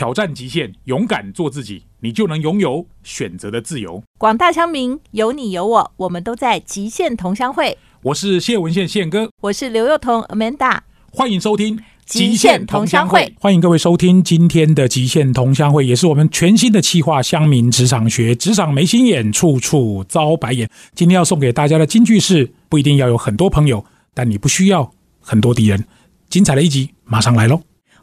挑战极限，勇敢做自己，你就能拥有选择的自由。广大乡民有你有我，我们都在极限同乡会。我是谢文宪宪哥，我是刘幼彤 Amanda，欢迎收听《极限同乡会》。欢迎各位收听今天的《极限同乡会》，也是我们全新的企划——乡民职场学。职场没心眼，处处遭白眼。今天要送给大家的金句是：不一定要有很多朋友，但你不需要很多敌人。精彩的一集马上来喽！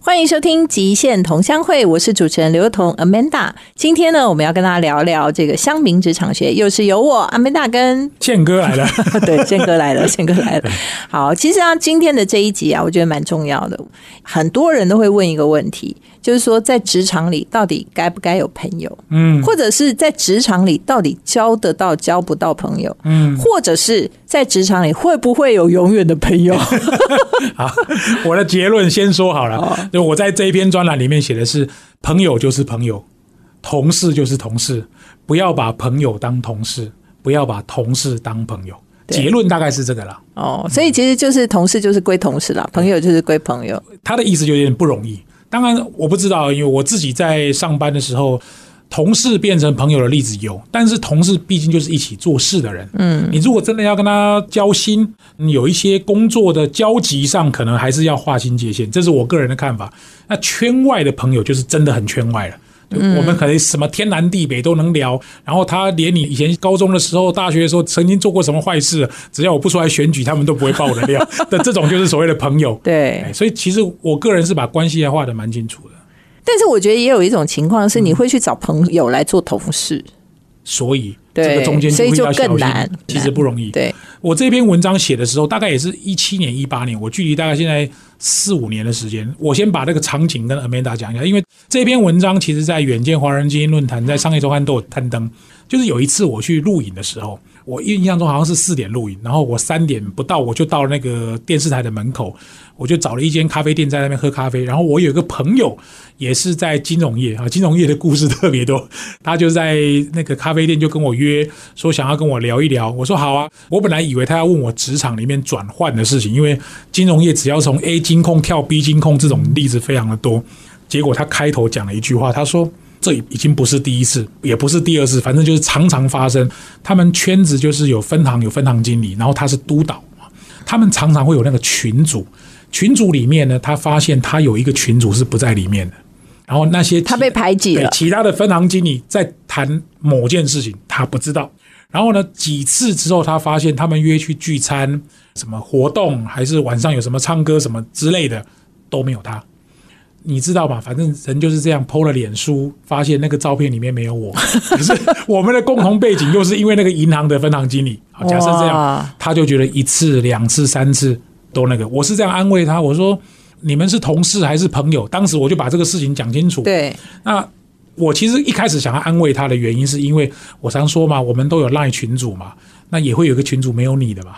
欢迎收听《极限同乡会》，我是主持人刘彤 Amanda。今天呢，我们要跟大家聊聊这个乡民职场学，又是由我 Amanda 跟宪哥来了。对，宪哥来了，宪哥来了。好，其实啊，今天的这一集啊，我觉得蛮重要的。很多人都会问一个问题，就是说，在职场里到底该不该有朋友？嗯，或者是在职场里到底交得到交不到朋友？嗯，或者是在职场里会不会有永远的朋友？好，我的结论先说好了。就我在这一篇专栏里面写的是：朋友就是朋友，同事就是同事，不要把朋友当同事，不要把同事当朋友。结论大概是这个了。哦，所以其实就是同事就是归同事了，朋友就是归朋友。他的意思就有点不容易。当然我不知道，因为我自己在上班的时候，同事变成朋友的例子有，但是同事毕竟就是一起做事的人。嗯，你如果真的要跟他交心，有一些工作的交集上，可能还是要划清界限。这是我个人的看法。那圈外的朋友就是真的很圈外了。我们可能什么天南地北都能聊，然后他连你以前高中的时候、大学的时候曾经做过什么坏事，只要我不出来选举，他们都不会爆我的料的。这种就是所谓的朋友。对，所以其实我个人是把关系画的蛮清楚的。但是我觉得也有一种情况是，你会去找朋友来做同事，所以这个中间所以就更难，其实不容易。对我这篇文章写的时候，大概也是一七年、一八年，我距离大概现在四五年的时间。我先把这个场景跟 Amanda 讲一下，因为这篇文章其实在远见华人基因论坛、在商业周刊都有刊登。就是有一次我去录影的时候，我印象中好像是四点录影，然后我三点不到我就到了那个电视台的门口，我就找了一间咖啡店在那边喝咖啡。然后我有一个朋友也是在金融业啊，金融业的故事特别多，他就在那个咖啡店就跟我约说想要跟我聊一聊。我说好啊，我本来以为他要问我职场里面转换的事情，因为金融业只要从 A 金控跳 B 金控这种例子非常的多。结果他开头讲了一句话，他说。这已经不是第一次，也不是第二次，反正就是常常发生。他们圈子就是有分行，有分行经理，然后他是督导他们常常会有那个群组，群组里面呢，他发现他有一个群组是不在里面的。然后那些他被排挤了，其他的分行经理在谈某件事情，他不知道。然后呢，几次之后，他发现他们约去聚餐，什么活动，还是晚上有什么唱歌什么之类的，都没有他。你知道吧？反正人就是这样，剖了脸书，发现那个照片里面没有我，可是我们的共同背景又是因为那个银行的分行经理。假设这样，他就觉得一次、两次、三次都那个。我是这样安慰他，我说：“你们是同事还是朋友？”当时我就把这个事情讲清楚。对，那我其实一开始想要安慰他的原因，是因为我常说嘛，我们都有赖群主嘛，那也会有个群主没有你的嘛。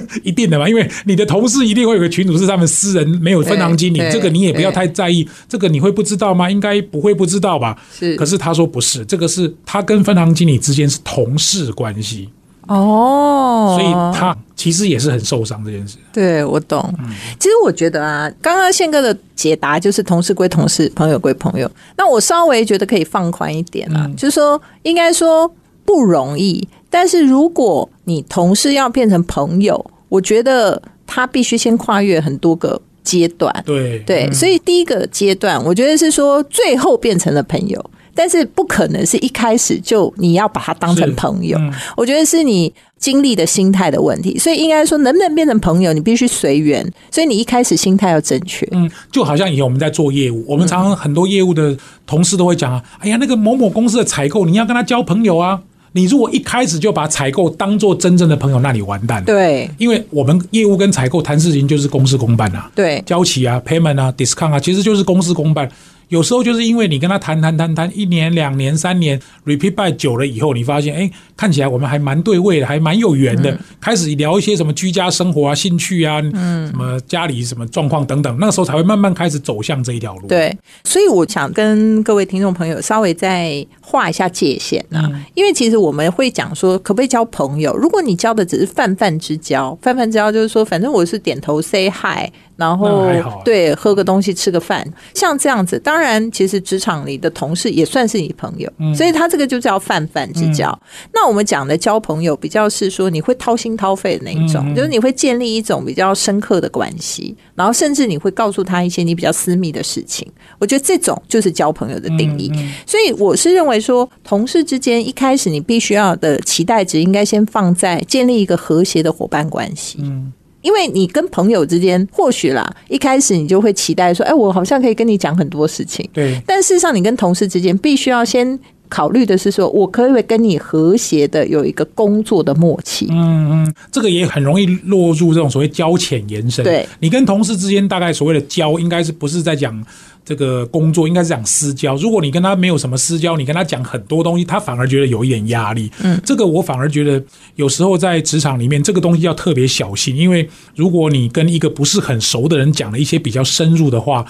一定的嘛，因为你的同事一定会有个群主是他们私人没有分行经理，这个你也不要太在意。这个你会不知道吗？应该不会不知道吧？是。可是他说不是，这个是他跟分行经理之间是同事关系哦，所以他其实也是很受伤这件事。对，我懂。其实我觉得啊，刚刚宪哥的解答就是同事归同事，朋友归朋友。那我稍微觉得可以放宽一点啊，就是说应该说不容易。但是如果你同事要变成朋友，我觉得他必须先跨越很多个阶段。对对，所以第一个阶段，我觉得是说最后变成了朋友，但是不可能是一开始就你要把他当成朋友。我觉得是你经历的心态的问题，所以应该说能不能变成朋友，你必须随缘。所以你一开始心态要正确。嗯，就好像以前我们在做业务，我们常常很多业务的同事都会讲啊，哎呀，那个某某公司的采购，你要跟他交朋友啊。你如果一开始就把采购当做真正的朋友，那你完蛋。对，因为我们业务跟采购谈事情就是公事公办啊。对，交期啊，payment 啊，discount 啊，其实就是公事公办。有时候就是因为你跟他谈谈谈谈一年两年三年，repeat by 久了以后，你发现哎，看起来我们还蛮对味的，还蛮有缘的。开始聊一些什么居家生活啊、兴趣啊，嗯，什么家里什么状况等等，那个时候才会慢慢开始走向这一条路。对，所以我想跟各位听众朋友稍微再画一下界限啊，因为其实我们会讲说，可不可以交朋友？如果你交的只是泛泛之交，泛泛之交就是说，反正我是点头 say hi，然后对喝个东西吃个饭，像这样子。当然，其实职场里的同事也算是你朋友，嗯所以他这个就叫泛泛之交。那我们讲的交朋友，比较是说你会掏心掏肺的那一种，就是你会建立一种比较深刻的关系，然后甚至你会告诉他一些你比较私密的事情。我觉得这种就是交朋友的定义。嗯所以我是认为说，同事之间一开始你必须要的期待值应该先放在建立一个和谐的伙伴关系。嗯因为你跟朋友之间，或许啦，一开始你就会期待说，哎，我好像可以跟你讲很多事情。对，但事实上，你跟同事之间必须要先考虑的是说，我可不可以跟你和谐的有一个工作的默契？嗯嗯，这个也很容易落入这种所谓交浅言深。对，你跟同事之间大概所谓的交，应该是不是在讲这个工作，应该是讲私交。如果你跟他没有什么私交，你跟他讲很多东西，他反而觉得有一点压力。嗯，这个我反而觉得有时候在职场里面，这个东西要特别小心，因为如果你跟一个不是很熟的人讲了一些比较深入的话。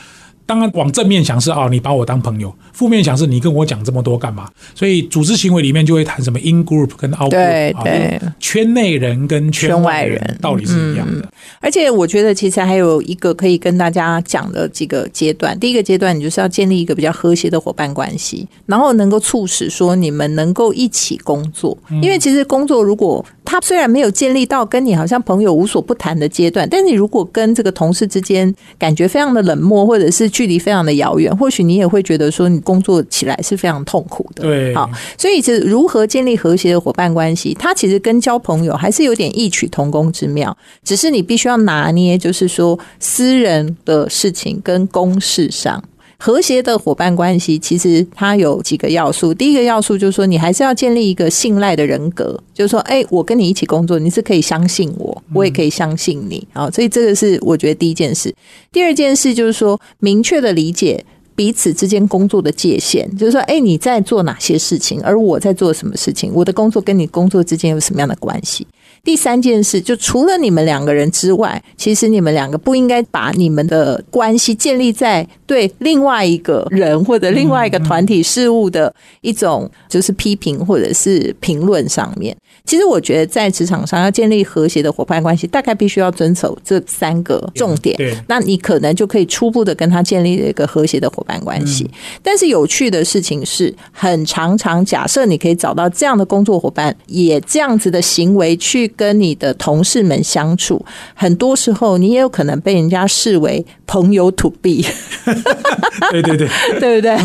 当然，往正面想是啊、你把我当朋友；负面想是你跟我讲这么多干嘛？所以组织行为里面就会谈什么 in group 跟 out group，对，对就是圈内人跟圈外人道理是一样的。而且我觉得其实还有一个可以跟大家讲的几个阶段。第一个阶段，你就是要建立一个比较和谐的伙伴关系，然后能够促使说你们能够一起工作。因为其实工作如果他虽然没有建立到跟你好像朋友无所不谈的阶段，但你如果跟这个同事之间感觉非常的冷漠，或者是距离非常的遥远，或许你也会觉得说你工作起来是非常痛苦的。对，好，所以是如何建立和谐的伙伴关系，它其实跟交朋友还是有点异曲同工之妙，只是你必须要拿捏，就是说私人的事情跟公事上。和谐的伙伴关系，其实它有几个要素。第一个要素就是说，你还是要建立一个信赖的人格，就是说，哎、我跟你一起工作，你是可以相信我，我也可以相信你啊。所以这个是我觉得第一件事。第二件事就是说，明确的理解彼此之间工作的界限，就是说，哎，你在做哪些事情，而我在做什么事情，我的工作跟你工作之间有什么样的关系？第三件事，就除了你们两个人之外，其实你们两个不应该把你们的关系建立在对另外一个人或者另外一个团体事务的一种就是批评或者是评论上面。其实我觉得在职场上要建立和谐的伙伴关系，大概必须要遵守这三个重点。对那你可能就可以初步的跟他建立一个和谐的伙伴关系。但是有趣的事情是，很常常假设你可以找到这样的工作伙伴，也这样子的行为去跟你的同事们相处，很多时候你也有可能被人家视为朋友 to be，对对对，对不对？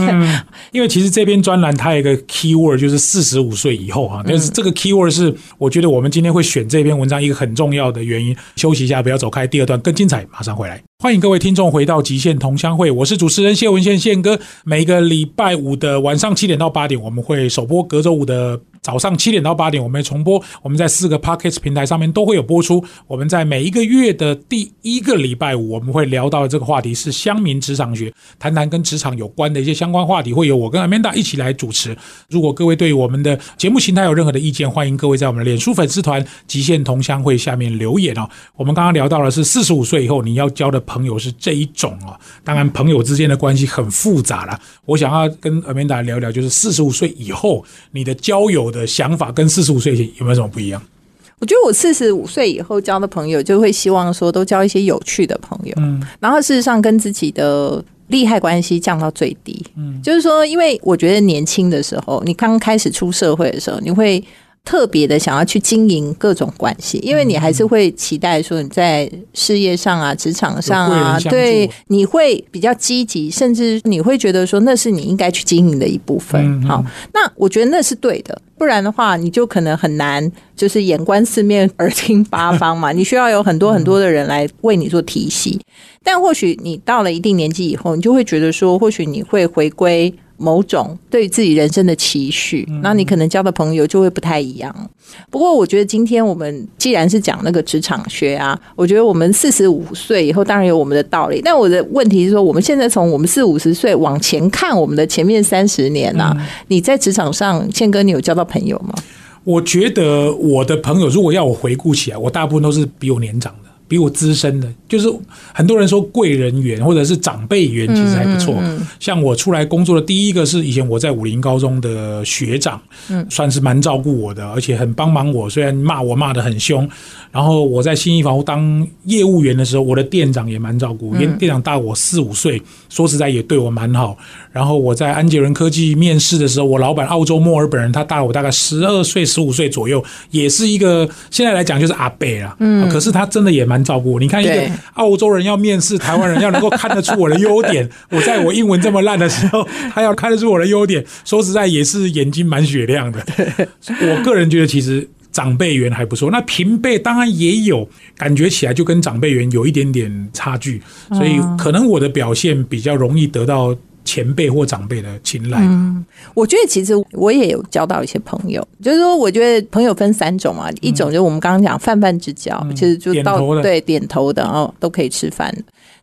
因为其实这篇专栏它有一个 key word 就是四十五岁以后啊，但是这个 key word 是我觉得我们今天会选这篇文章一个很重要的原因。休息一下，不要走开，第二段更精彩，马上回来。欢迎各位听众回到极限同乡会，我是主持人谢文宪宪哥。每个礼拜五的晚上七点到八点，我们会首播；隔周五的早上七点到八点，我们重播。我们在四个 podcast 平台上面都会有播出。我们在每一个月的第一个礼拜五，我们会聊到的这个话题是乡民职场学，谈谈跟职场有关的一些相关话题，会由我跟 Amanda 一起来主持。如果各位对我们的节目形态有任何的意见，欢迎各位在我们的脸书粉丝团“极限同乡会”下面留言哦。我们刚刚聊到的是四十五岁以后你要交的朋友是这一种哦，当然朋友之间的关系很复杂啦。我想要跟 Amanda 聊聊，就是四十五岁以后你的交友的想法跟四十五岁前有没有什么不一样？我觉得我四十五岁以后交的朋友，就会希望说都交一些有趣的朋友，嗯，然后事实上跟自己的利害关系降到最低。嗯，就是说，因为我觉得年轻的时候，你刚开始出社会的时候，你会。特别的想要去经营各种关系，因为你还是会期待说你在事业上啊、职场上啊，对，你会比较积极，甚至你会觉得说那是你应该去经营的一部分。嗯嗯好，那我觉得那是对的，不然的话你就可能很难，就是眼观四面，耳听八方嘛。你需要有很多很多的人来为你做提携。但或许你到了一定年纪以后，你就会觉得说，或许你会回归某种对自己人生的期许，那你可能交的朋友就会不太一样。不过，我觉得今天我们既然是讲那个职场学啊，我觉得我们四十五岁以后当然有我们的道理。但我的问题是说，我们现在从我们四五十岁往前看，我们的前面三十年啊，你在职场上，宪哥，你有交到朋友吗？我觉得我的朋友，如果要我回顾起来，我大部分都是比我年长的。比我资深的，就是很多人说贵人缘或者是长辈缘，其实还不错。像我出来工作的第一个是以前我在武林高中的学长，嗯，算是蛮照顾我的，而且很帮忙我。虽然骂我骂的很凶，然后我在新一房屋当业务员的时候，我的店长也蛮照顾，因为店长大我四五岁，说实在也对我蛮好。然后我在安捷伦科技面试的时候，我老板澳洲墨尔本人，他大我大概十二岁、十五岁左右，也是一个现在来讲就是阿伯啦。嗯，可是他真的也蛮照顾我。你看，一个澳洲人要面试台湾人，要能够看得出我的优点。我在我英文这么烂的时候，他要看得出我的优点。说实在，也是眼睛蛮雪亮的。我个人觉得，其实长辈缘还不错。那平辈当然也有，感觉起来就跟长辈缘有一点点差距。所以可能我的表现比较容易得到。前辈或长辈的青睐，嗯，我觉得其实我也有交到一些朋友，就是说，我觉得朋友分三种嘛，一种就是我们刚刚讲泛泛之交，其实就到对点头的，哦都可以吃饭。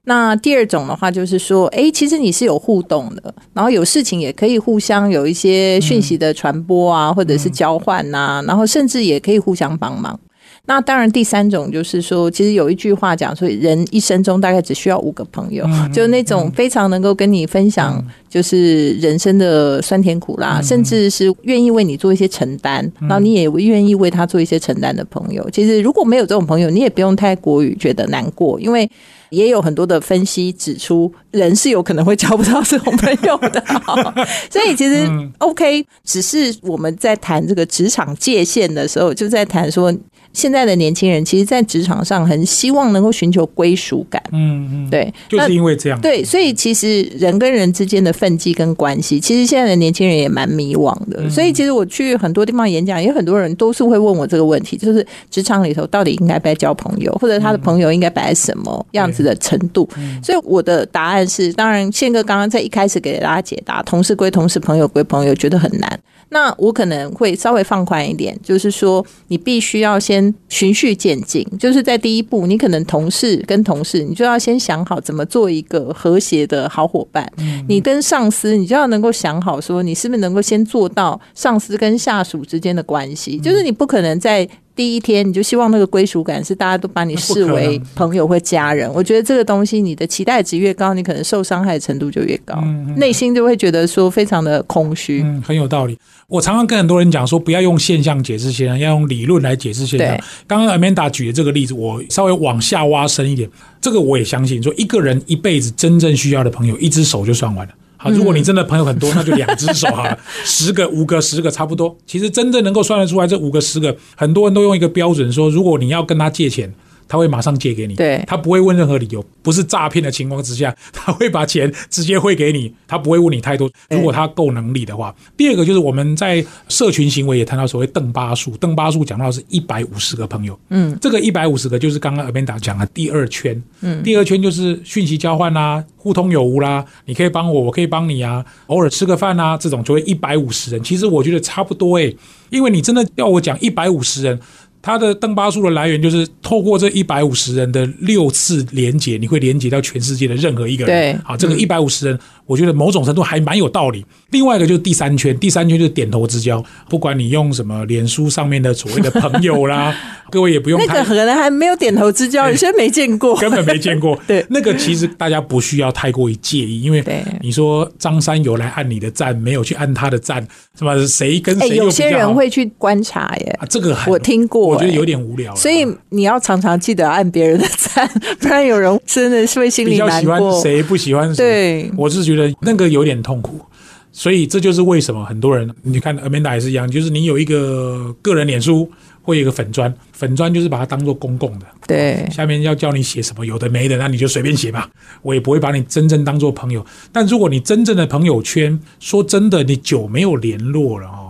那第二种的话，就是说，哎，其实你是有互动的，然后有事情也可以互相有一些讯息的传播啊，或者是交换呐，然后甚至也可以互相帮忙。那当然，第三种就是说，其实有一句话讲说，人一生中大概只需要五个朋友，就那种非常能够跟你分享，就是人生的酸甜苦辣，甚至是愿意为你做一些承担，然后你也愿意为他做一些承担的朋友。其实如果没有这种朋友，你也不用太过于觉得难过，因为也有很多的分析指出，人是有可能会交不到这种朋友的。所以其实 OK，只是我们在谈这个职场界限的时候，就在谈说。现在的年轻人，其实，在职场上很希望能够寻求归属感。嗯嗯，对，就是因为这样。对，所以其实人跟人之间的分际跟关系，其实现在的年轻人也蛮迷惘的。所以，其实我去很多地方演讲，也很多人都是会问我这个问题：，就是职场里头到底应该不该交朋友，或者他的朋友应该摆在什么样子的程度？所以，我的答案是：当然，宪哥刚刚在一开始给大家解答，同事归同事，朋友归朋友，觉得很难。那我可能会稍微放宽一点，就是说，你必须要先循序渐进，就是在第一步，你可能同事跟同事，你就要先想好怎么做一个和谐的好伙伴。你跟上司，你就要能够想好，说你是不是能够先做到上司跟下属之间的关系，就是你不可能在。第一天你就希望那个归属感是大家都把你视为朋友或家人，我觉得这个东西你的期待值越高，你可能受伤害程度就越高，内心就会觉得说非常的空虚。嗯，很有道理。我常常跟很多人讲说，不要用现象解释现象，要用理论来解释现象。刚刚 Amanda 举的这个例子，我稍微往下挖深一点，这个我也相信，说一个人一辈子真正需要的朋友，一只手就算完了。啊，如果你真的朋友很多，那就两只手哈，十个、五个、十个差不多。其实真正能够算得出来，这五个、十个，很多人都用一个标准说，如果你要跟他借钱。他会马上借给你，对，他不会问任何理由，不是诈骗的情况之下，他会把钱直接汇给你，他不会问你太多。如果他够能力的话，第二个就是我们在社群行为也谈到所谓邓巴数，邓巴数讲到是一百五十个朋友，嗯，这个一百五十个就是刚刚 Amanda 讲的第二圈，嗯，第二圈就是讯息交换啦，互通有无啦，你可以帮我，我可以帮你啊，偶尔吃个饭啊，这种就会一百五十人。其实我觉得差不多诶，因为你真的要我讲一百五十人。它的邓巴数的来源就是透过这一百五十人的六次连接，你会连接到全世界的任何一个人。对，好，这个一百五十人，我觉得某种程度还蛮有道理。另外一个就是第三圈，第三圈就是点头之交，不管你用什么脸书上面的所谓的朋友啦，各位也不用那个可能还没有点头之交，有些没见过，根本没见过。对，那个其实大家不需要太过于介意，因为你说张三有来按你的赞，没有去按他的赞，是吧？谁跟谁？有些人会去观察耶，这个我听过。我觉得有点无聊，所以你要常常记得按别人的赞，不然有人真的是会心里难过。谁不喜欢谁？对，我是觉得那个有点痛苦，所以这就是为什么很多人，你看 Amanda 也是一样，就是你有一个个人脸书，会有一个粉砖，粉砖就是把它当做公共的，对，下面要叫你写什么有的没的，那你就随便写吧，我也不会把你真正当做朋友。但如果你真正的朋友圈，说真的，你久没有联络了哦。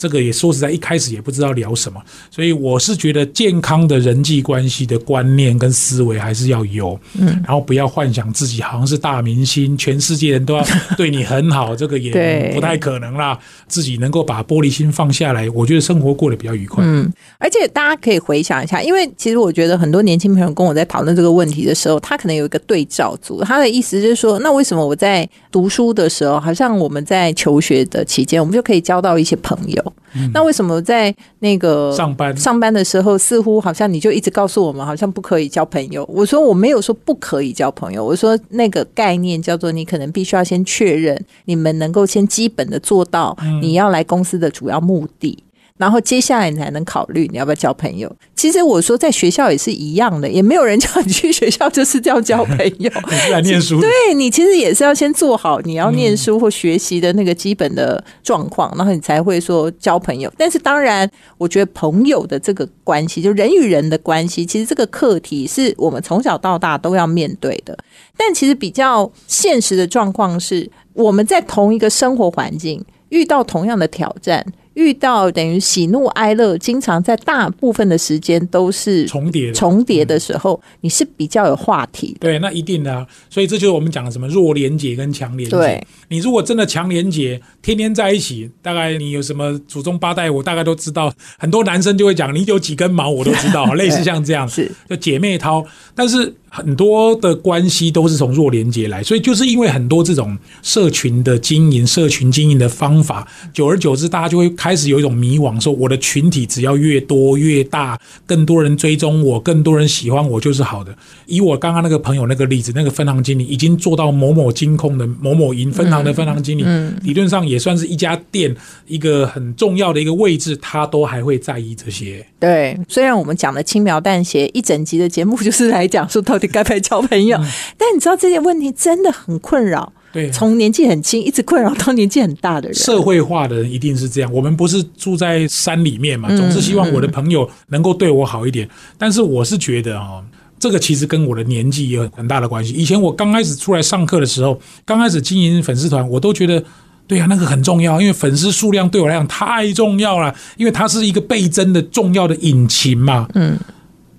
这个也说实在，一开始也不知道聊什么，所以我是觉得健康的人际关系的观念跟思维还是要有，嗯，然后不要幻想自己好像是大明星，全世界人都要对你很好，这个也不太可能啦。自己能够把玻璃心放下来，我觉得生活过得比较愉快。嗯，而且大家可以回想一下，因为其实我觉得很多年轻朋友跟我在讨论这个问题的时候，他可能有一个对照组，他的意思就是说，那为什么我在读书的时候，好像我们在求学的期间，我们就可以交到一些朋友？那为什么在那个上班上班的时候，似乎好像你就一直告诉我们，好像不可以交朋友？我说我没有说不可以交朋友，我说那个概念叫做你可能必须要先确认你们能够先基本的做到你要来公司的主要目的。然后接下来你才能考虑你要不要交朋友。其实我说在学校也是一样的，也没有人叫你去学校就是要交朋友，你是来念书的。对你其实也是要先做好你要念书或学习的那个基本的状况，然后你才会说交朋友。但是当然，我觉得朋友的这个关系，就人与人的关系，其实这个课题是我们从小到大都要面对的。但其实比较现实的状况是，我们在同一个生活环境遇到同样的挑战。遇到等于喜怒哀乐，经常在大部分的时间都是重叠重叠的时候，你是比较有话题。对，那一定的，所以这就是我们讲的什么弱连结跟强连结。你如果真的强连结，天天在一起，大概你有什么祖宗八代，我大概都知道。很多男生就会讲，你有几根毛，我都知道，类似像这样，是就姐妹淘。但是很多的关系都是从弱连接来，所以就是因为很多这种社群的经营、社群经营的方法，久而久之，大家就会。开始有一种迷惘，说我的群体只要越多越大，更多人追踪我，更多人喜欢我就是好的。以我刚刚那个朋友那个例子，那个分行经理已经做到某某金控的某某银分行的分行经理，理论上也算是一家店一个很重要的一个位置，他都还会在意这些。对，虽然我们讲的轻描淡写，一整集的节目就是来讲说到底该不该交朋友，但你知道这些问题真的很困扰。对，从年纪很轻一直困扰到年纪很大的人，社会化的人一定是这样。我们不是住在山里面嘛，总是希望我的朋友能够对我好一点。但是我是觉得啊，这个其实跟我的年纪也有很大的关系。以前我刚开始出来上课的时候，刚开始经营粉丝团，我都觉得，对呀，那个很重要，因为粉丝数量对我来讲太重要了，因为它是一个倍增的重要的引擎嘛。嗯，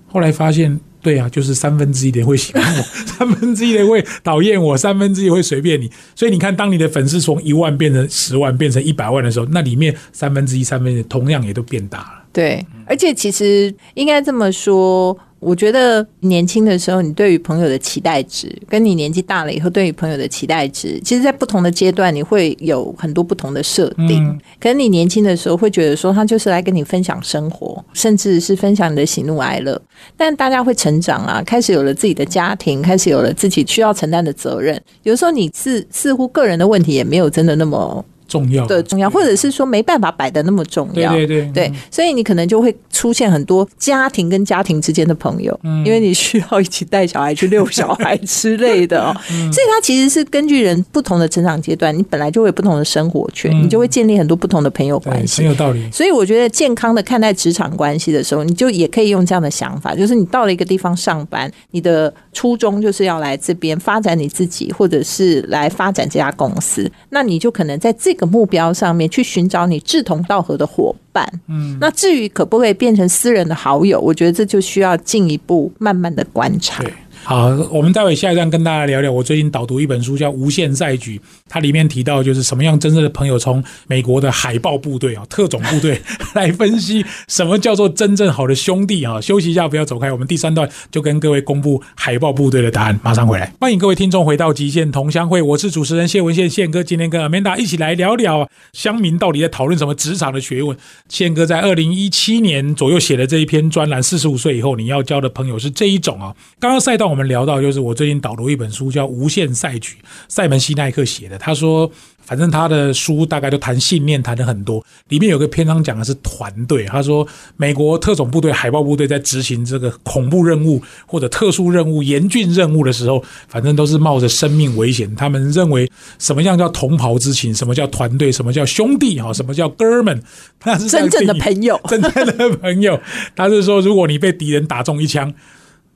后来发现。对啊，就是三分之一的人会喜欢我，三分之一的人会讨厌我，三分之一会随便你。所以你看，当你的粉丝从一万变成十万，变成一百万的时候，那里面三分之一、三分之一同样也都变大了。对，而且其实应该这么说。我觉得年轻的时候，你对于朋友的期待值，跟你年纪大了以后对于朋友的期待值，其实，在不同的阶段，你会有很多不同的设定。可能你年轻的时候会觉得说，他就是来跟你分享生活，甚至是分享你的喜怒哀乐。但大家会成长啊，开始有了自己的家庭，开始有了自己需要承担的责任。有时候，你是似乎个人的问题也没有真的那么。重要。的重要，或者是说没办法摆的那么重要，对对对，所以你可能就会出现很多家庭跟家庭之间的朋友，因为你需要一起带小孩去遛小孩之类的哦。所以它其实是根据人不同的成长阶段，你本来就会有不同的生活圈，你就会建立很多不同的朋友关系，很有道理。所以我觉得健康的看待职场关系的时候，你就也可以用这样的想法，就是你到了一个地方上班，你的初衷就是要来这边发展你自己，或者是来发展这家公司，那你就可能在这个目标上面。去寻找你志同道合的伙伴，嗯，那至于可不可以变成私人的好友，我觉得这就需要进一步慢慢的观察。好，我们待会下一站跟大家聊聊。我最近导读一本书，叫《无限赛局》，它里面提到就是什么样真正的朋友，从美国的海豹部队啊、特种部队来分析什么叫做真正好的兄弟啊。休息一下，不要走开，我们第三段就跟各位公布海豹部队的答案，马上回来。欢迎各位听众回到极限同乡会，我是主持人谢文宪宪哥，今天跟 Amanda 一起来聊聊乡民到底在讨论什么职场的学问。宪哥在二零一七年左右写的这一篇专栏，四十五岁以后你要交的朋友是这一种啊。刚刚赛道。我们聊到，就是我最近导读一本书，叫《无限赛局》，塞门西奈克写的。他说，反正他的书大概都谈信念，谈的很多。里面有个篇章讲的是团队。他说，美国特种部队、海豹部队在执行这个恐怖任务或者特殊任务、严峻任务的时候，反正都是冒着生命危险。他们认为，什么样叫同袍之情？什么叫团队？什么叫兄弟？哈，什么叫哥们？他是真正的朋友，真正的朋友。他是说，如果你被敌人打中一枪。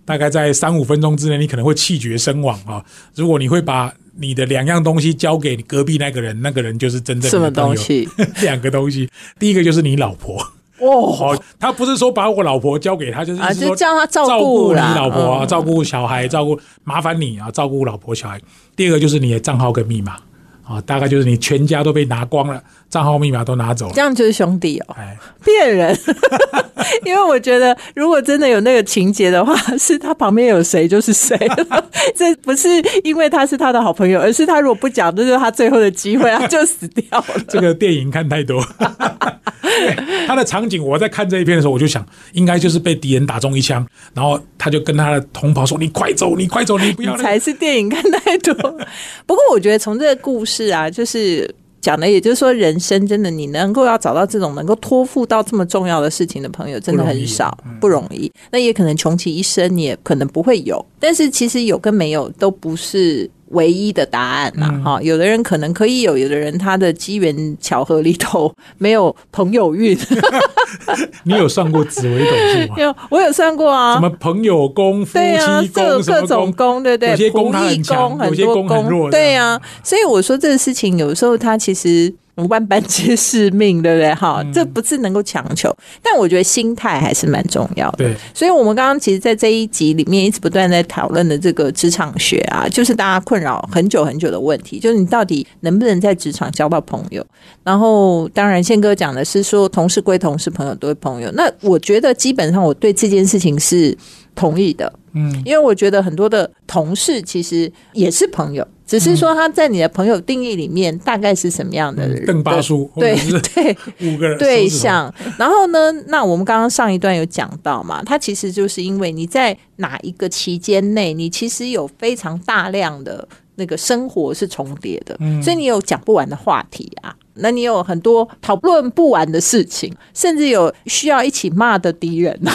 大概在三五分钟之内，你可能会气绝身亡啊！如果你会把你的两样东西交给你隔壁那个人，那个人就是真正的什么东西？两个东西，第一个就是你老婆哦，他不是说把我老婆交给他，就是说叫他照顾你老婆啊，照顾小孩，照顾麻烦你啊，照顾老婆小孩。第二个就是你的账号跟密码。啊，大概就是你全家都被拿光了，账号密码都拿走了，这样就是兄弟哦，骗人。因为我觉得，如果真的有那个情节的话，是他旁边有谁就是谁，这不是因为他是他的好朋友，而是他如果不讲，这就是他最后的机会，他就死掉了。这个电影看太多。他的场景，我在看这一篇的时候，我就想，应该就是被敌人打中一枪，然后他就跟他的同袍说：“你快走，你快走，你不要。”才是电影看太多。不过我觉得从这个故事啊，就是讲的，也就是说，人生真的你能够要找到这种能够托付到这么重要的事情的朋友，真的很少，不容易。那也可能穷其一生，你也可能不会有。但是其实有跟没有都不是。唯一的答案嘛，哈，有的人可能可以有，有的人他的机缘巧合里头没有朋友运。你有算过紫微斗数吗？有，我有算过啊。什么朋友宫、夫妻宫、各种宫，对不对？有些宫很强，有些宫很弱。对呀，所以我说这个事情有时候它其实。万般皆是命，对不对？哈，这不是能够强求，但我觉得心态还是蛮重要的。对，所以我们刚刚其实，在这一集里面一直不断在讨论的这个职场学啊，就是大家困扰很久很久的问题，就是你到底能不能在职场交到朋友？然后，当然宪哥讲的是说，同事归同事，朋友归朋友。那我觉得基本上我对这件事情是同意的，嗯，因为我觉得很多的同事其实也是朋友。只是说他在你的朋友定义里面大概是什么样的人？邓巴叔，对 对，五个人对象。然后呢，那我们刚刚上一段有讲到嘛，他其实就是因为你在哪一个期间内，你其实有非常大量的那个生活是重叠的，所以你有讲不完的话题啊，那你有很多讨论不完的事情，甚至有需要一起骂的敌人啊，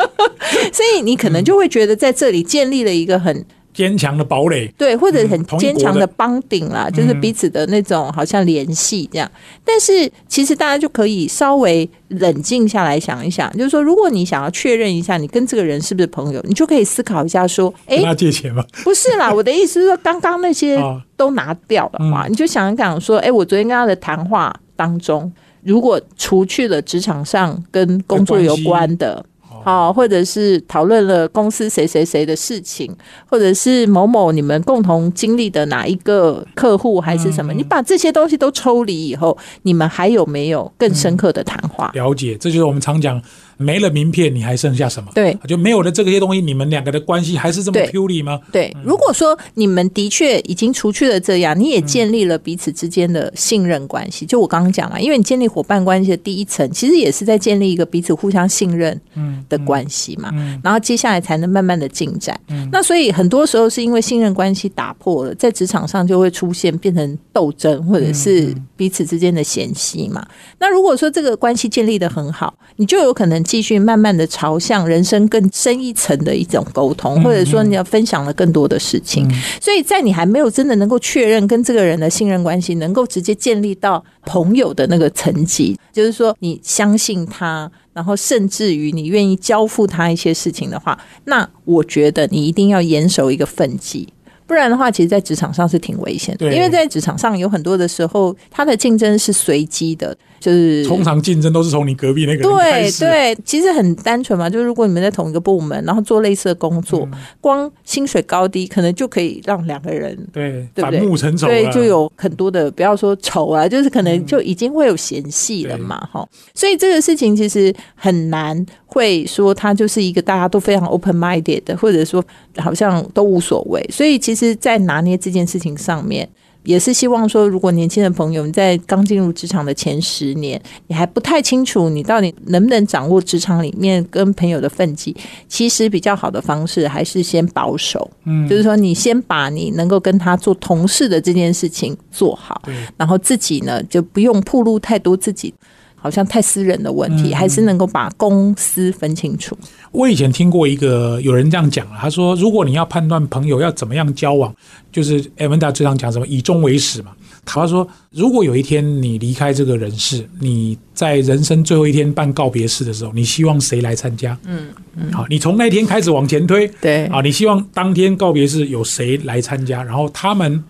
所以你可能就会觉得在这里建立了一个很。坚强的堡垒，对，或者很坚强的帮顶啦，就是彼此的那种好像联系这样。但是其实大家就可以稍微冷静下来想一想，就是说，如果你想要确认一下你跟这个人是不是朋友，你就可以思考一下说，哎，他借钱吗？不是啦，我的意思是说，刚刚那些都拿掉的话，你就想一想说，哎，我昨天跟他的谈话当中，如果除去了职场上跟工作有关的。好，或者是讨论了公司谁谁谁的事情，或者是某某你们共同经历的哪一个客户还是什么？你把这些东西都抽离以后，你们还有没有更深刻的谈话？了解，这就是我们常讲。没了名片，你还剩下什么？对，就没有了这些东西，你们两个的关系还是这么 purely 吗？对，如果说你们的确已经除去了这样，你也建立了彼此之间的信任关系。就我刚刚讲嘛，因为你建立伙伴关系的第一层，其实也是在建立一个彼此互相信任的关系嘛。然后接下来才能慢慢的进展。那所以很多时候是因为信任关系打破了，在职场上就会出现变成斗争，或者是彼此之间的嫌隙嘛。那如果说这个关系建立的很好，你就有可能。继续慢慢的朝向人生更深一层的一种沟通，或者说你要分享了更多的事情，所以在你还没有真的能够确认跟这个人的信任关系能够直接建立到朋友的那个层级，就是说你相信他，然后甚至于你愿意交付他一些事情的话，那我觉得你一定要严守一个分际。不然的话，其实，在职场上是挺危险的，因为在职场上有很多的时候，它的竞争是随机的。就是通常竞争都是从你隔壁那个人对对，其实很单纯嘛。就是如果你们在同一个部门，然后做类似的工作，光薪水高低可能就可以让两个人对反目成仇，对，就有很多的不要说仇啊，就是可能就已经会有嫌隙了嘛，哈。所以这个事情其实很难会说他就是一个大家都非常 open minded 的，或者说好像都无所谓。所以其实，在拿捏这件事情上面。也是希望说，如果年轻的朋友你在刚进入职场的前十年，你还不太清楚你到底能不能掌握职场里面跟朋友的分际，其实比较好的方式还是先保守，嗯，就是说你先把你能够跟他做同事的这件事情做好，然后自己呢就不用暴露太多自己。好像太私人的问题，还是能够把公司分清楚。我以前听过一个有人这样讲了，他说：“如果你要判断朋友要怎么样交往，就是 Amanda 最常讲什么以终为始嘛。”他说：“如果有一天你离开这个人世，你在人生最后一天办告别式的时候，你希望谁来参加？嗯嗯，好，你从那天开始往前推，对，啊，你希望当天告别式有谁来参加？然后他们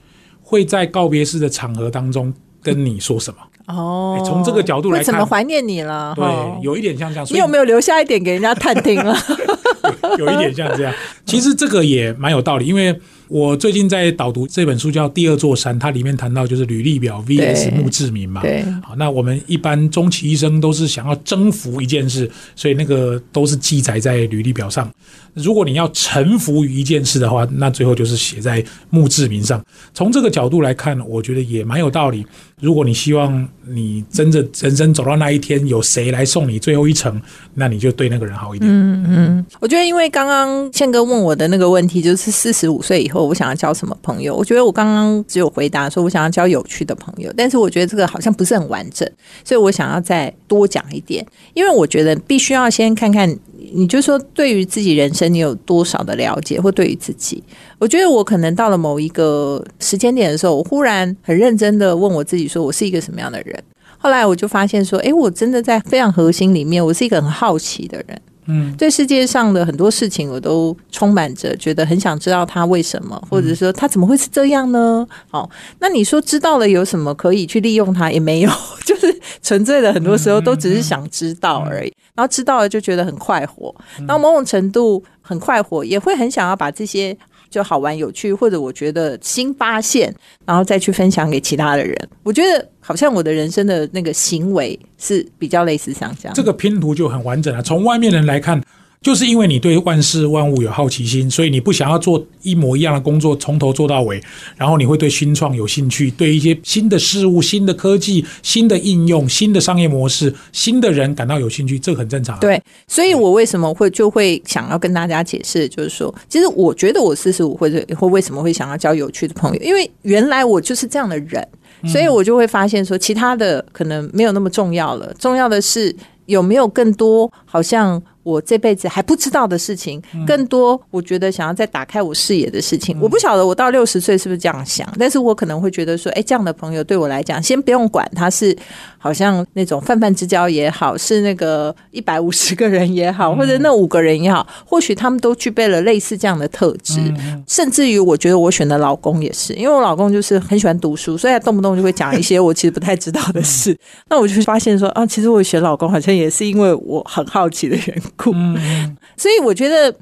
会在告别式的场合当中跟你说什么？”哦，从这个角度来看，怎么怀念你了？对，有一点像这样。你有没有留下一点给人家探听了？有一点像这样。其实这个也蛮有道理，因为我最近在导读这本书叫《第二座山》，它里面谈到就是履历表 VS 墓志铭嘛。对，好，那我们一般终其一生都是想要征服一件事，所以那个都是记载在履历表上。如果你要臣服于一件事的话，那最后就是写在墓志铭上。从这个角度来看，我觉得也蛮有道理。如果你希望你真的人生走到那一天，有谁来送你最后一程，那你就对那个人好一点。嗯嗯，我觉得因为因为刚刚宪哥问我的那个问题，就是四十五岁以后我想要交什么朋友？我觉得我刚刚只有回答说我想要交有趣的朋友，但是我觉得这个好像不是很完整，所以我想要再多讲一点，因为我觉得必须要先看看。你就说，对于自己人生，你有多少的了解，或对于自己，我觉得我可能到了某一个时间点的时候，我忽然很认真的问我自己，说我是一个什么样的人？后来我就发现说，哎，我真的在非常核心里面，我是一个很好奇的人。嗯，对世界上的很多事情，我都充满着觉得很想知道他为什么，或者说他怎么会是这样呢？好，那你说知道了有什么可以去利用它？也没有，就是纯粹的，很多时候都只是想知道而已。然后知道了就觉得很快活，然后某种程度很快活，也会很想要把这些。就好玩有趣，或者我觉得新发现，然后再去分享给其他的人。我觉得好像我的人生的那个行为是比较类似像这样。这个拼图就很完整了。从外面人来看。就是因为你对万事万物有好奇心，所以你不想要做一模一样的工作，从头做到尾。然后你会对新创有兴趣，对一些新的事物、新的科技、新的应用、新的商业模式、新的人感到有兴趣，这很正常。对，所以我为什么会就会想要跟大家解释，就是说，其实我觉得我四十五或者或为什么会想要交有趣的朋友，因为原来我就是这样的人，所以我就会发现说，其他的可能没有那么重要了，重要的是有没有更多好像。我这辈子还不知道的事情，更多我觉得想要再打开我视野的事情，我不晓得我到六十岁是不是这样想，但是我可能会觉得说，哎，这样的朋友对我来讲，先不用管他是好像那种泛泛之交也好，是那个一百五十个人也好，或者那五个人也好，或许他们都具备了类似这样的特质，甚至于我觉得我选的老公也是，因为我老公就是很喜欢读书，所以他动不动就会讲一些我其实不太知道的事，那我就发现说，啊，其实我选老公好像也是因为我很好奇的缘故。嗯，所以我觉得，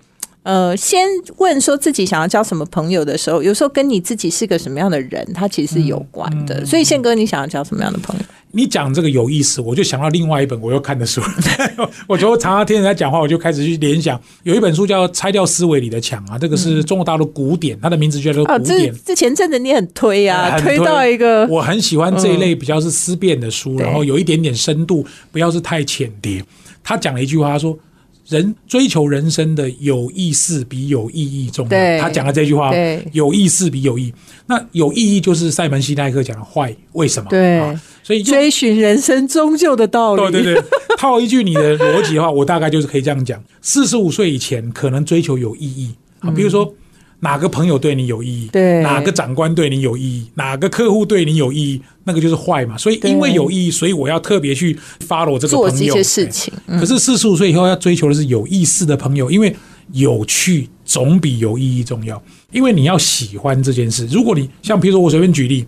呃，先问说自己想要交什么朋友的时候，有时候跟你自己是个什么样的人，他其实是有关的。所以宪哥，你想要交什么样的朋友？你讲这个有意思，我就想到另外一本我又看的书。我觉得常常听人家讲话，我就开始去联想。有一本书叫《拆掉思维里的墙》啊，这个是中国大陆古典，它的名字叫做古典。这前阵子你很推啊，推到一个，我很喜欢这一类比较是思辨的书，然后有一点点深度，不要是太浅碟。他讲了一句话，他说。人追求人生的有意思比有意义重要。他讲了这句话，有意思比有意。那有意义就是塞门西奈克讲的坏，为什么？对，所以追寻人生终究的道理。对对对，套一句你的逻辑的话，我大概就是可以这样讲：四十五岁以前可能追求有意义啊，比如说。哪个朋友对你有意义？对，哪个长官对你有意义？哪个客户对你有意义？那个就是坏嘛。所以因为有意义，所以我要特别去 follow 这个朋友。做这些事情。可是四十五岁以后要追求的是有意思的朋友，因为有趣总比有意义重要。因为你要喜欢这件事。如果你像，比如说我随便举例，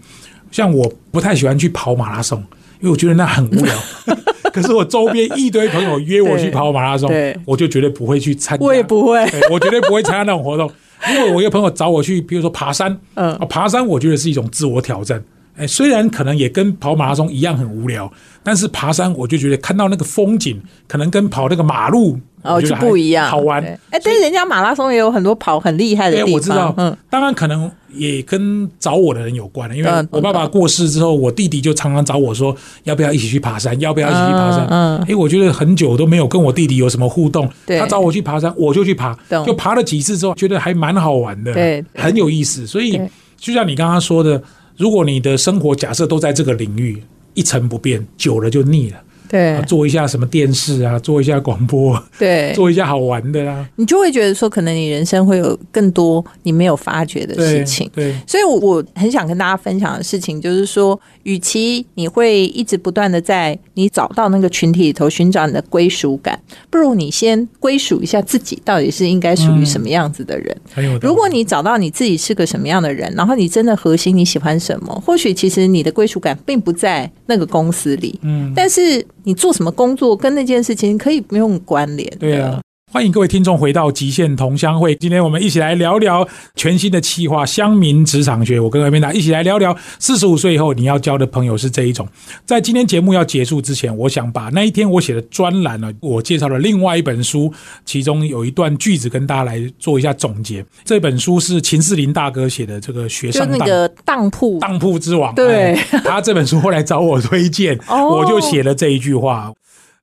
像我不太喜欢去跑马拉松，因为我觉得那很无聊。可是我周边一堆朋友约我去跑马拉松，我就绝对不会去参加。我也不会，我绝对不会参加那种活动。因为我一个朋友找我去，比如说爬山，嗯，爬山我觉得是一种自我挑战，哎，虽然可能也跟跑马拉松一样很无聊，但是爬山我就觉得看到那个风景，可能跟跑那个马路。哦，就不一样，好玩。哎，但是人家马拉松也有很多跑很厉害的地方。我知道，嗯，当然可能也跟找我的人有关因为我爸爸过世之后，我弟弟就常常找我说，要不要一起去爬山？要不要一起去爬山？嗯，哎，我觉得很久都没有跟我弟弟有什么互动。他找我去爬山，我就去爬，就爬了几次之后，觉得还蛮好玩的，对，很有意思。所以就像你刚刚说的，如果你的生活假设都在这个领域一成不变，久了就腻了。对，做一下什么电视啊，做一下广播，对，做一下好玩的啦，你就会觉得说，可能你人生会有更多你没有发觉的事情。对，所以，我我很想跟大家分享的事情，就是说，与其你会一直不断的在你找到那个群体里头寻找你的归属感，不如你先归属一下自己，到底是应该属于什么样子的人。如果你找到你自己是个什么样的人，然后你真的核心你喜欢什么，或许其实你的归属感并不在那个公司里，嗯，但是。你做什么工作跟那件事情可以不用关联？对啊，欢迎各位听众回到极限同乡会。今天我们一起来聊聊全新的企划——乡民职场学。我跟阿边达一起来聊聊四十五岁以后你要交的朋友是这一种。在今天节目要结束之前，我想把那一天我写的专栏呢，我介绍了另外一本书，其中有一段句子跟大家来做一下总结。这本书是秦世林大哥写的，这个学上当。当铺，当铺之王。对，他这本书后来找我推荐，我就写了这一句话。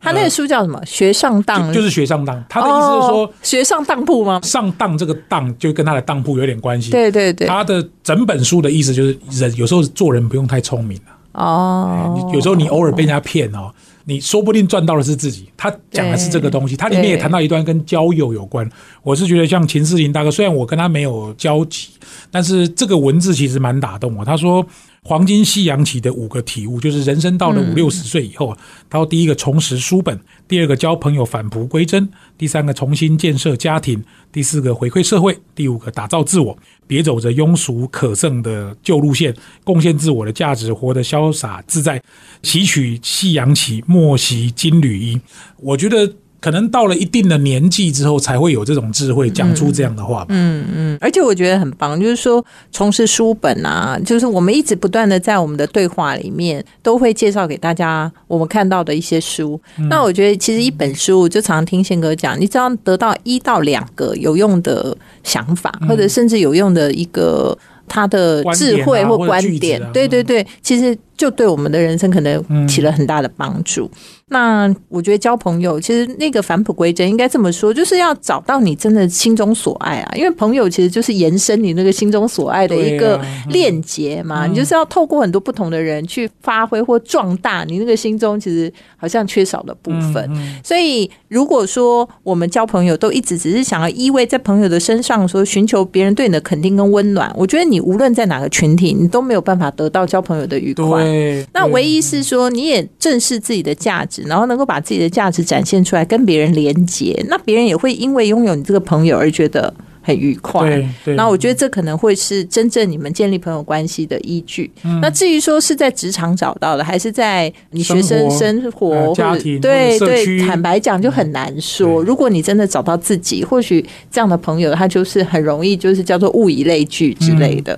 他那个书叫什么？学上当，就是学上当。他的意思是说，学上当铺吗？上当这个当就跟他的当铺有点关系。对对对。他的整本书的意思就是，人有时候做人不用太聪明哦。有时候你偶尔被人家骗哦，你说不定赚到的是自己。他讲的是这个东西。他里面也谈到一段跟交友有关。我是觉得像秦世林大哥，虽然我跟他没有交集，但是这个文字其实蛮打动我。他说。黄金夕阳起的五个体悟，就是人生到了五六十岁以后啊，他说第一个重拾书本，第二个交朋友返璞归真，第三个重新建设家庭，第四个回馈社会，第五个打造自我，别走着庸俗可憎的旧路线，贡献自我的价值，活得潇洒自在，吸取夕阳起，莫惜金缕衣。我觉得。可能到了一定的年纪之后，才会有这种智慧讲出这样的话。嗯嗯，而且我觉得很棒，就是说从事书本啊，就是我们一直不断的在我们的对话里面都会介绍给大家我们看到的一些书。那我觉得其实一本书，就常常听宪哥讲，你只要得到一到两个有用的想法，或者甚至有用的一个他的智慧或观点，对对对，其实就对我们的人生可能起了很大的帮助。那我觉得交朋友，其实那个返璞归真应该这么说，就是要找到你真的心中所爱啊。因为朋友其实就是延伸你那个心中所爱的一个链接嘛。你就是要透过很多不同的人去发挥或壮大你那个心中其实好像缺少的部分。所以如果说我们交朋友都一直只是想要依偎在朋友的身上，说寻求别人对你的肯定跟温暖，我觉得你无论在哪个群体，你都没有办法得到交朋友的愉快。那唯一是说你也正视自己的价值。然后能够把自己的价值展现出来，跟别人连接，那别人也会因为拥有你这个朋友而觉得。很愉快，那我觉得这可能会是真正你们建立朋友关系的依据。那至于说是在职场找到的，还是在你学生生活、家庭、对对，坦白讲就很难说。如果你真的找到自己，或许这样的朋友他就是很容易，就是叫做物以类聚之类的。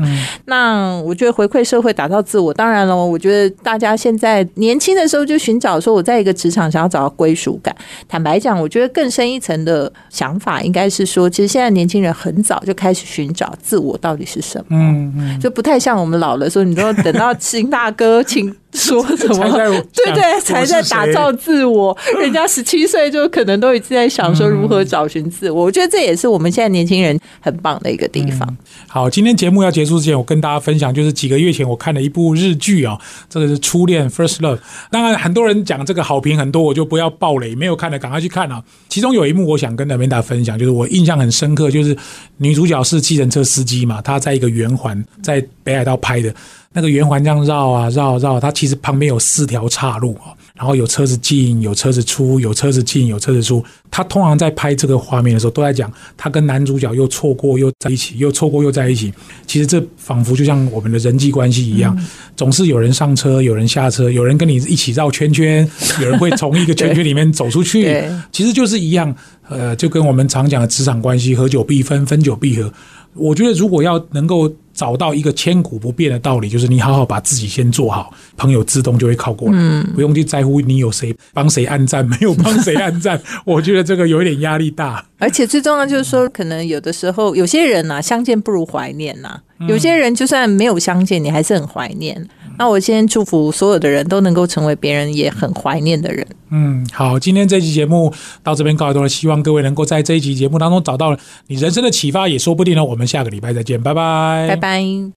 那我觉得回馈社会、打造自我，当然了，我觉得大家现在年轻的时候就寻找说我在一个职场想要找到归属感。坦白讲，我觉得更深一层的想法应该是说，其实现在年轻人。很早就开始寻找自我到底是什么，嗯嗯，就不太像我们老了说，你都等到亲大哥请。说 什么？对 对，才在打造自我。人家十七岁就可能都已经在想说如何找寻自我。我觉得这也是我们现在年轻人很棒的一个地方。好，今天节目要结束之前，我跟大家分享，就是几个月前我看了一部日剧啊，这个是《初恋 First Love》。当然，很多人讲这个好评很多，我就不要暴雷。没有看的赶快去看啊。其中有一幕我想跟大家分享，就是我印象很深刻，就是女主角是计程车司机嘛，她在一个圆环在北海道拍的。那个圆环这样绕啊绕绕，它其实旁边有四条岔路啊，然后有车子进，有车子出，有车子进，有车子出。他通常在拍这个画面的时候，都在讲他跟男主角又错过又在一起，又错过又在一起。其实这仿佛就像我们的人际关系一样，总是有人上车，有人下车，有人跟你一起绕圈圈，有人会从一个圈圈里面走出去。其实就是一样，呃，就跟我们常讲的职场关系，合久必分，分久必合。我觉得如果要能够找到一个千古不变的道理，就是你好好把自己先做好，朋友自动就会靠过来，不用去在乎你有谁帮谁按赞，没有帮谁按赞。我觉得这个有一点压力大。而且最重要就是说，可能有的时候有些人呐，相见不如怀念呐。有些人就算没有相见，你还是很怀念。那我先祝福所有的人都能够成为别人也很怀念的人。嗯，好，今天这期节目到这边告一段落，希望各位能够在这一期节目当中找到你人生的启发，也说不定呢。我们下个礼拜再见，拜拜，拜拜。